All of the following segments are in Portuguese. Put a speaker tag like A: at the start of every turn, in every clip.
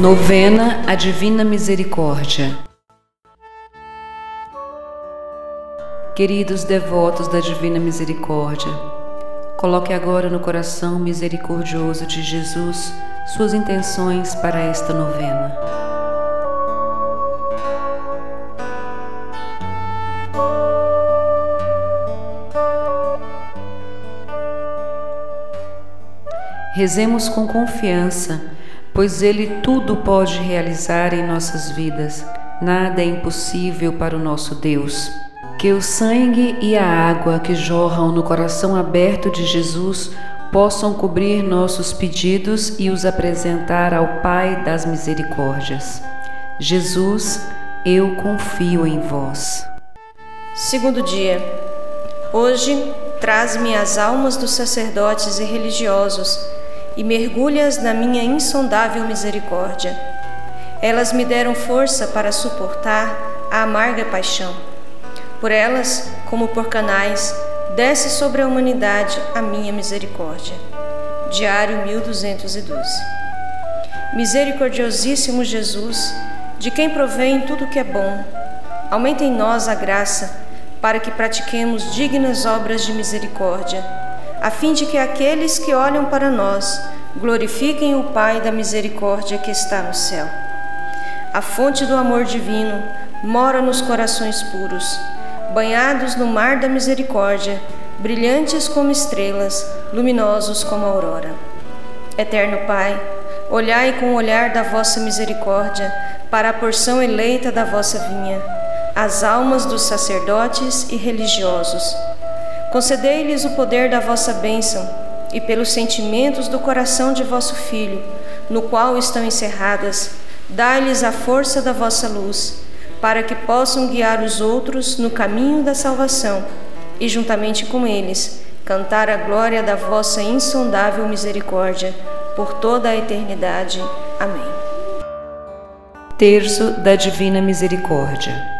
A: Novena a Divina Misericórdia. Queridos devotos da Divina Misericórdia, coloque agora no coração misericordioso de Jesus suas intenções para esta novena. Rezemos com confiança pois Ele tudo pode realizar em nossas vidas. Nada é impossível para o nosso Deus. Que o sangue e a água que jorram no coração aberto de Jesus possam cobrir nossos pedidos e os apresentar ao Pai das Misericórdias. Jesus, eu confio em vós.
B: Segundo dia. Hoje, traz-me as almas dos sacerdotes e religiosos e mergulhas na minha insondável misericórdia. Elas me deram força para suportar a amarga paixão. Por elas, como por canais, desce sobre a humanidade a minha misericórdia. Diário 1212. Misericordiosíssimo Jesus, de quem provém tudo que é bom, aumenta em nós a graça para que pratiquemos dignas obras de misericórdia a fim de que aqueles que olham para nós glorifiquem o Pai da misericórdia que está no céu. A fonte do amor divino mora nos corações puros, banhados no mar da misericórdia, brilhantes como estrelas, luminosos como a aurora. Eterno Pai, olhai com o olhar da vossa misericórdia para a porção eleita da vossa vinha, as almas dos sacerdotes e religiosos Concedei-lhes o poder da vossa bênção e pelos sentimentos do coração de vosso Filho, no qual estão encerradas, dai-lhes a força da vossa luz, para que possam guiar os outros no caminho da salvação e, juntamente com eles, cantar a glória da vossa insondável misericórdia por toda a eternidade. Amém.
A: Terço da Divina Misericórdia.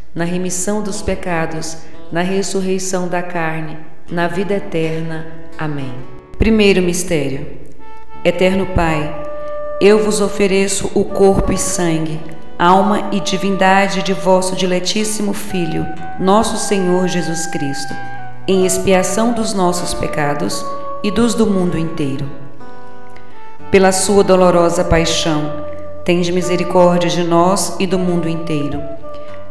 A: na remissão dos pecados, na ressurreição da carne, na vida eterna. Amém. Primeiro mistério. Eterno Pai, eu vos ofereço o corpo e sangue, alma e divindade de vosso diletíssimo Filho, nosso Senhor Jesus Cristo, em expiação dos nossos pecados e dos do mundo inteiro. Pela sua dolorosa paixão, tende misericórdia de nós e do mundo inteiro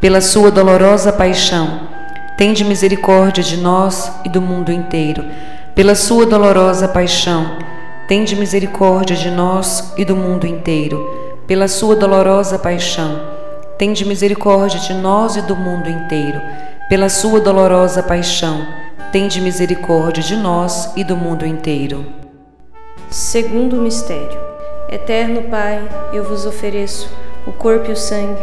A: pela sua dolorosa paixão, tende misericórdia de nós e do mundo inteiro. Pela sua dolorosa paixão, tende misericórdia de nós e do mundo inteiro. Pela sua dolorosa paixão, tende misericórdia de nós e do mundo inteiro. pela sua dolorosa paixão, tende misericórdia de nós e do mundo inteiro.
B: Segundo mistério. Eterno Pai, eu vos ofereço o corpo e o sangue,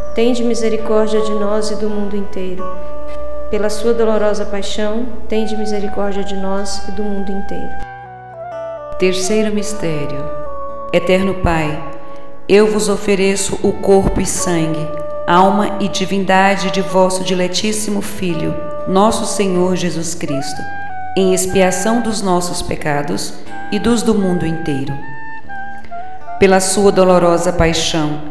B: tende misericórdia de nós e do mundo inteiro. Pela sua dolorosa paixão, tende misericórdia de nós e do mundo inteiro.
A: Terceiro mistério. Eterno Pai, eu vos ofereço o corpo e sangue, alma e divindade de vosso diletíssimo Filho, nosso Senhor Jesus Cristo, em expiação dos nossos pecados e dos do mundo inteiro. Pela sua dolorosa paixão,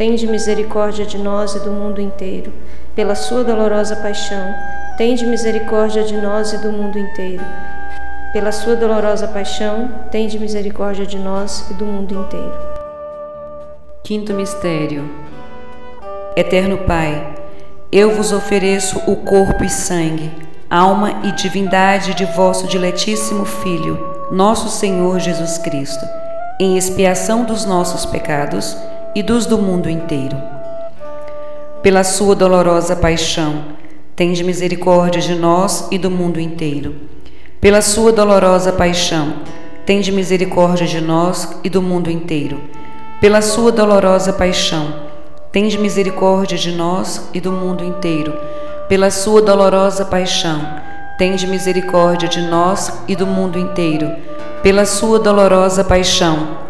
B: tende misericórdia de nós e do mundo inteiro. Pela sua dolorosa paixão, tende misericórdia de nós e do mundo inteiro. Pela sua dolorosa paixão, tende misericórdia de nós e do mundo inteiro.
A: Quinto mistério. Eterno Pai, eu vos ofereço o corpo e sangue, alma e divindade de vosso diletíssimo Filho, nosso Senhor Jesus Cristo, em expiação dos nossos pecados e dos do mundo inteiro. Pela sua dolorosa paixão, tende misericórdia de nós e do mundo inteiro. Pela sua dolorosa paixão, tende misericórdia de nós e do mundo inteiro. Pela sua dolorosa paixão, Tende misericórdia de nós e do mundo inteiro, pela sua dolorosa paixão. Tende misericórdia de nós e do mundo inteiro, pela sua dolorosa paixão.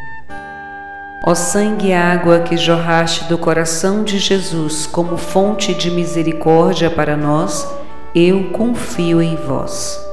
A: Ó sangue e água que jorraste do coração de Jesus como fonte de misericórdia para nós, eu confio em vós.